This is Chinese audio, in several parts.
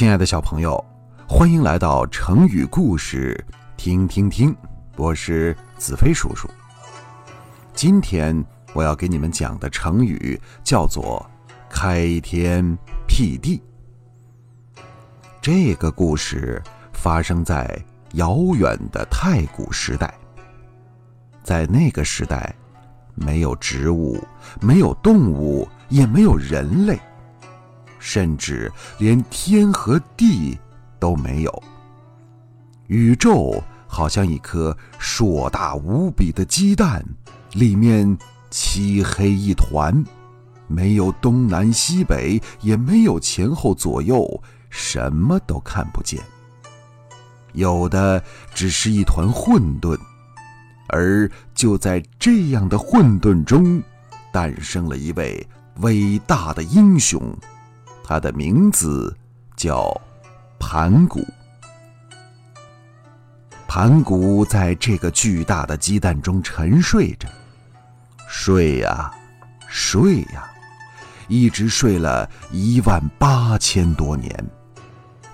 亲爱的小朋友，欢迎来到成语故事听听听，我是子飞叔叔。今天我要给你们讲的成语叫做“开天辟地”。这个故事发生在遥远的太古时代，在那个时代，没有植物，没有动物，也没有人类。甚至连天和地都没有。宇宙好像一颗硕大无比的鸡蛋，里面漆黑一团，没有东南西北，也没有前后左右，什么都看不见。有的只是一团混沌，而就在这样的混沌中，诞生了一位伟大的英雄。他的名字叫盘古。盘古在这个巨大的鸡蛋中沉睡着，睡呀，睡呀，一直睡了一万八千多年，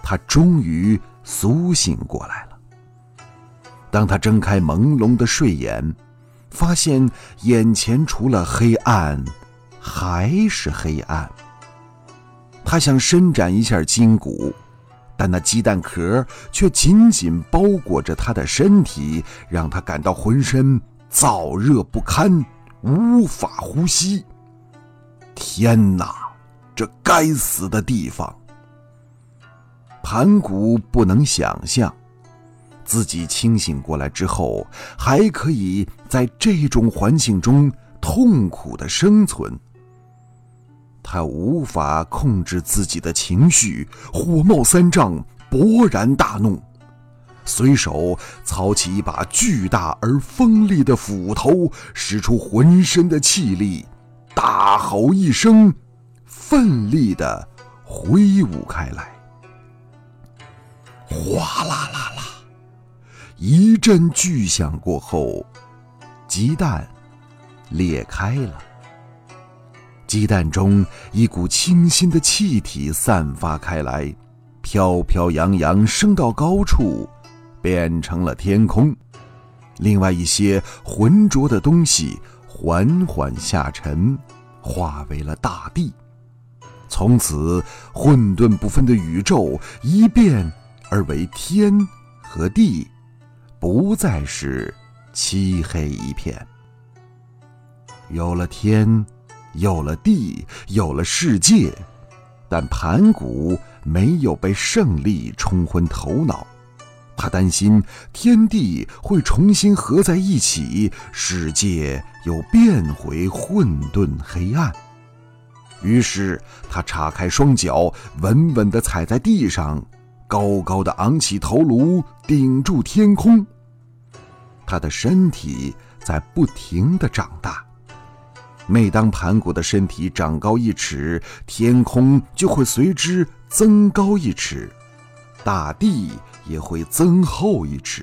他终于苏醒过来了。当他睁开朦胧的睡眼，发现眼前除了黑暗，还是黑暗。他想伸展一下筋骨，但那鸡蛋壳却紧紧包裹着他的身体，让他感到浑身燥热不堪，无法呼吸。天哪，这该死的地方！盘古不能想象，自己清醒过来之后，还可以在这种环境中痛苦的生存。他无法控制自己的情绪，火冒三丈，勃然大怒，随手操起一把巨大而锋利的斧头，使出浑身的气力，大吼一声，奋力的挥舞开来。哗啦啦啦，一阵巨响过后，鸡蛋裂开了。鸡蛋中一股清新的气体散发开来，飘飘扬扬升到高处，变成了天空。另外一些浑浊的东西缓缓下沉，化为了大地。从此，混沌不分的宇宙一变而为天和地，不再是漆黑一片。有了天。有了地，有了世界，但盘古没有被胜利冲昏头脑。他担心天地会重新合在一起，世界又变回混沌黑暗。于是他叉开双脚，稳稳地踩在地上，高高的昂起头颅，顶住天空。他的身体在不停地长大。每当盘古的身体长高一尺，天空就会随之增高一尺，大地也会增厚一尺；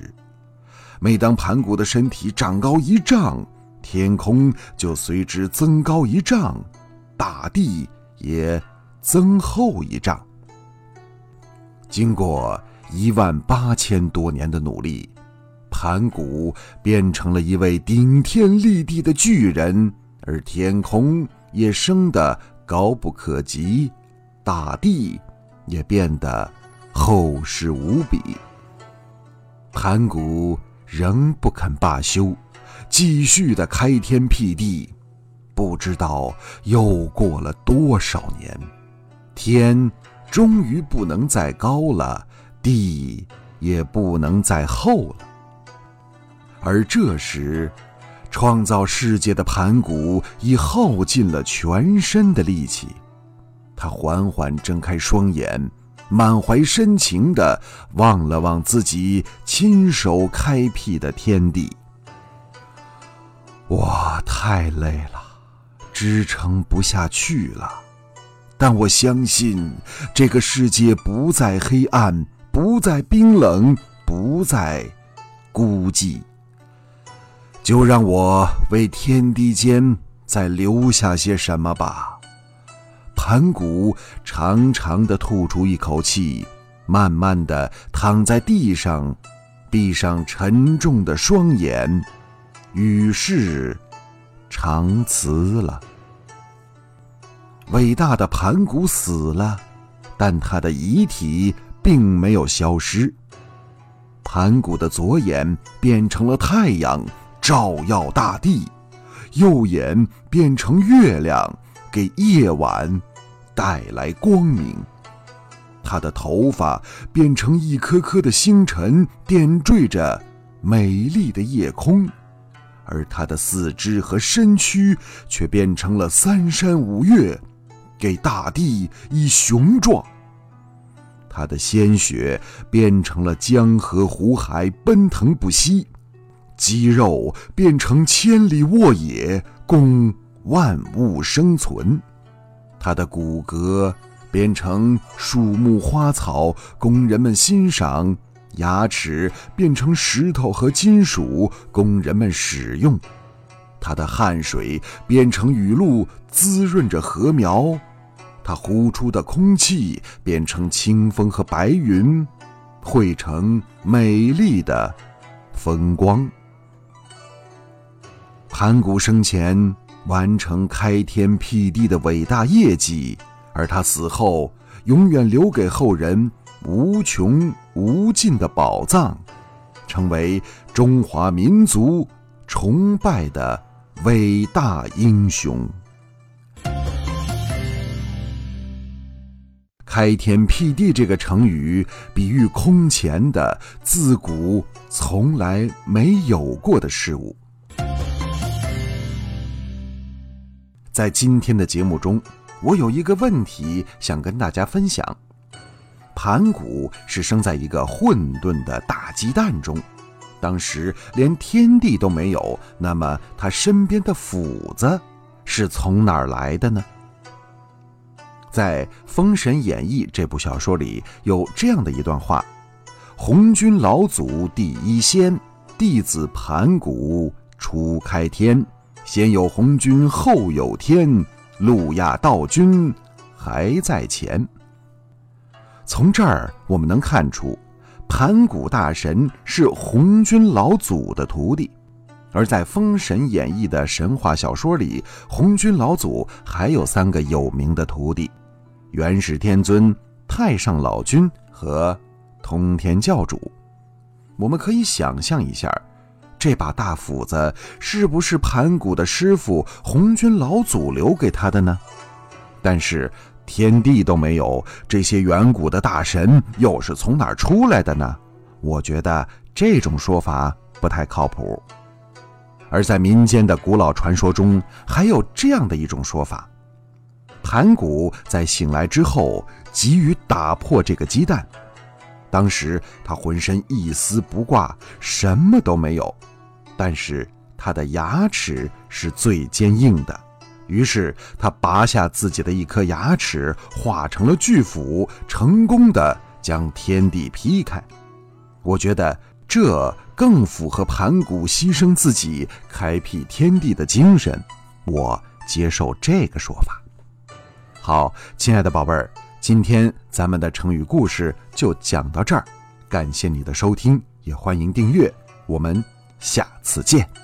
每当盘古的身体长高一丈，天空就随之增高一丈，大地也增厚一丈。经过一万八千多年的努力，盘古变成了一位顶天立地的巨人。而天空也升得高不可及，大地也变得厚实无比。盘古仍不肯罢休，继续的开天辟地。不知道又过了多少年，天终于不能再高了，地也不能再厚了。而这时，创造世界的盘古已耗尽了全身的力气，他缓缓睁开双眼，满怀深情地望了望自己亲手开辟的天地。我太累了，支撑不下去了，但我相信这个世界不再黑暗，不再冰冷，不再孤寂。就让我为天地间再留下些什么吧。盘古长长的吐出一口气，慢慢的躺在地上，闭上沉重的双眼，与世长辞了。伟大的盘古死了，但他的遗体并没有消失。盘古的左眼变成了太阳，照耀大地；右眼变成月亮，给夜晚带来光明。他的头发变成一颗颗的星辰，点缀着美丽的夜空；而他的四肢和身躯却变成了三山五岳，给大地以雄壮。他的鲜血变成了江河湖海，奔腾不息；肌肉变成千里沃野，供万物生存；他的骨骼变成树木花草，供人们欣赏；牙齿变成石头和金属，供人们使用；他的汗水变成雨露，滋润着禾苗。它呼出的空气变成清风和白云，汇成美丽的风光。盘古生前完成开天辟地的伟大业绩，而他死后永远留给后人无穷无尽的宝藏，成为中华民族崇拜的伟大英雄。开天辟地这个成语，比喻空前的、自古从来没有过的事物。在今天的节目中，我有一个问题想跟大家分享：盘古是生在一个混沌的大鸡蛋中，当时连天地都没有，那么他身边的斧子是从哪儿来的呢？在《封神演义》这部小说里，有这样的一段话：“红军老祖第一仙，弟子盘古初开天。先有红军后有天，路亚道君还在前。”从这儿我们能看出，盘古大神是红军老祖的徒弟。而在《封神演义》的神话小说里，红军老祖还有三个有名的徒弟。元始天尊、太上老君和通天教主，我们可以想象一下，这把大斧子是不是盘古的师傅红军老祖留给他的呢？但是天地都没有，这些远古的大神又是从哪儿出来的呢？我觉得这种说法不太靠谱。而在民间的古老传说中，还有这样的一种说法。盘古在醒来之后，急于打破这个鸡蛋。当时他浑身一丝不挂，什么都没有，但是他的牙齿是最坚硬的。于是他拔下自己的一颗牙齿，化成了巨斧，成功的将天地劈开。我觉得这更符合盘古牺牲自己、开辟天地的精神。我接受这个说法。好，亲爱的宝贝儿，今天咱们的成语故事就讲到这儿，感谢你的收听，也欢迎订阅，我们下次见。